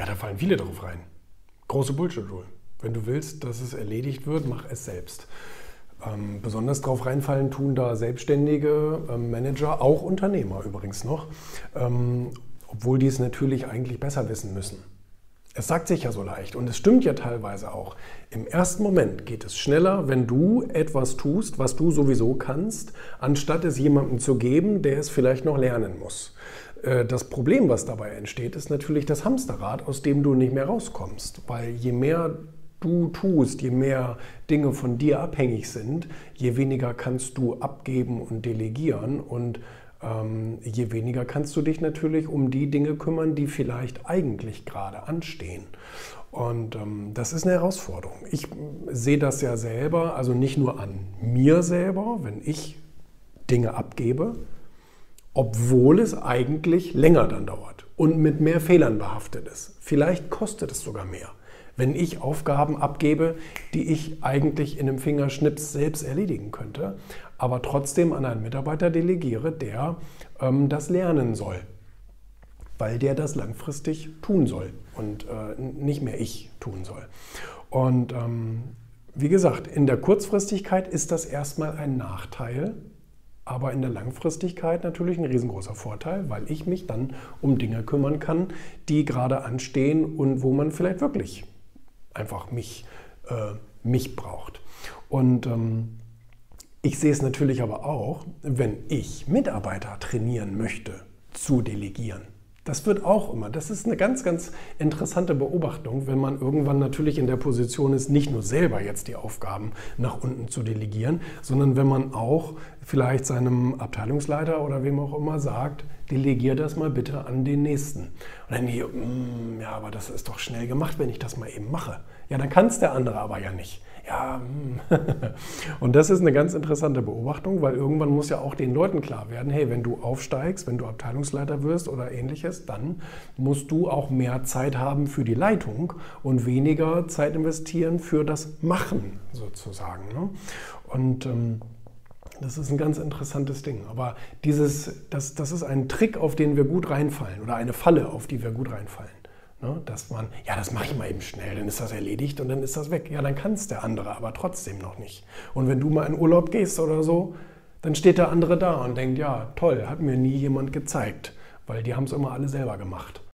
Ja, da fallen viele drauf rein. Große Bullshit-Rule. Wenn du willst, dass es erledigt wird, mach es selbst. Ähm, besonders drauf reinfallen tun da Selbstständige, ähm, Manager, auch Unternehmer übrigens noch, ähm, obwohl die es natürlich eigentlich besser wissen müssen. Es sagt sich ja so leicht und es stimmt ja teilweise auch. Im ersten Moment geht es schneller, wenn du etwas tust, was du sowieso kannst, anstatt es jemandem zu geben, der es vielleicht noch lernen muss. Äh, das Problem, was dabei entsteht, ist natürlich das Hamsterrad, aus dem du nicht mehr rauskommst. Weil je mehr du tust, je mehr Dinge von dir abhängig sind, je weniger kannst du abgeben und delegieren und ähm, je weniger kannst du dich natürlich um die Dinge kümmern, die vielleicht eigentlich gerade anstehen. Und ähm, das ist eine Herausforderung. Ich sehe das ja selber, also nicht nur an mir selber, wenn ich Dinge abgebe, obwohl es eigentlich länger dann dauert und mit mehr Fehlern behaftet ist. Vielleicht kostet es sogar mehr wenn ich Aufgaben abgebe, die ich eigentlich in einem Fingerschnips selbst erledigen könnte, aber trotzdem an einen Mitarbeiter delegiere, der ähm, das lernen soll, weil der das langfristig tun soll und äh, nicht mehr ich tun soll. Und ähm, wie gesagt, in der Kurzfristigkeit ist das erstmal ein Nachteil, aber in der Langfristigkeit natürlich ein riesengroßer Vorteil, weil ich mich dann um Dinge kümmern kann, die gerade anstehen und wo man vielleicht wirklich einfach mich, äh, mich braucht. Und ähm, ich sehe es natürlich aber auch, wenn ich Mitarbeiter trainieren möchte, zu delegieren. Das wird auch immer. Das ist eine ganz, ganz interessante Beobachtung, wenn man irgendwann natürlich in der Position ist, nicht nur selber jetzt die Aufgaben nach unten zu delegieren, sondern wenn man auch vielleicht seinem Abteilungsleiter oder wem auch immer sagt, delegier das mal bitte an den nächsten. Und dann hier, mm, ja, aber das ist doch schnell gemacht, wenn ich das mal eben mache. Ja, dann kann es der andere aber ja nicht. Ja, mm. und das ist eine ganz interessante Beobachtung, weil irgendwann muss ja auch den Leuten klar werden, hey, wenn du aufsteigst, wenn du Abteilungsleiter wirst oder ähnliches, dann musst du auch mehr Zeit haben für die Leitung und weniger Zeit investieren für das Machen sozusagen. Ne? Und ähm, das ist ein ganz interessantes Ding. Aber dieses, das, das ist ein Trick, auf den wir gut reinfallen oder eine Falle, auf die wir gut reinfallen. Ne? Dass man, ja, das mache ich mal eben schnell, dann ist das erledigt und dann ist das weg. Ja, dann kann es der andere, aber trotzdem noch nicht. Und wenn du mal in Urlaub gehst oder so, dann steht der andere da und denkt, ja, toll, hat mir nie jemand gezeigt, weil die haben es immer alle selber gemacht.